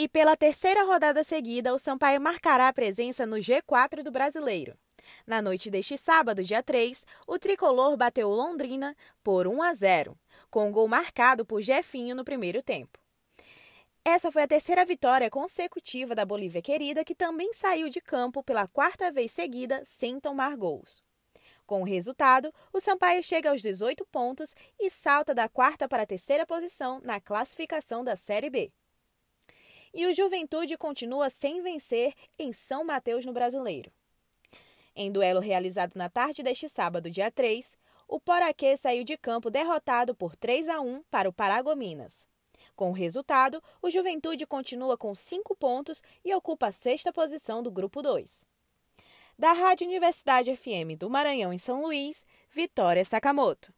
E pela terceira rodada seguida, o Sampaio marcará a presença no G4 do Brasileiro. Na noite deste sábado, dia 3, o tricolor bateu Londrina por 1 a 0, com um gol marcado por Jefinho no primeiro tempo. Essa foi a terceira vitória consecutiva da Bolívia querida, que também saiu de campo pela quarta vez seguida sem tomar gols. Com o resultado, o Sampaio chega aos 18 pontos e salta da quarta para a terceira posição na classificação da Série B. E o Juventude continua sem vencer em São Mateus no Brasileiro. Em duelo realizado na tarde deste sábado, dia 3, o Poraquê saiu de campo derrotado por 3 a 1 para o Paragominas. Com o resultado, o Juventude continua com cinco pontos e ocupa a sexta posição do Grupo 2. Da Rádio Universidade FM do Maranhão em São Luís, Vitória Sakamoto.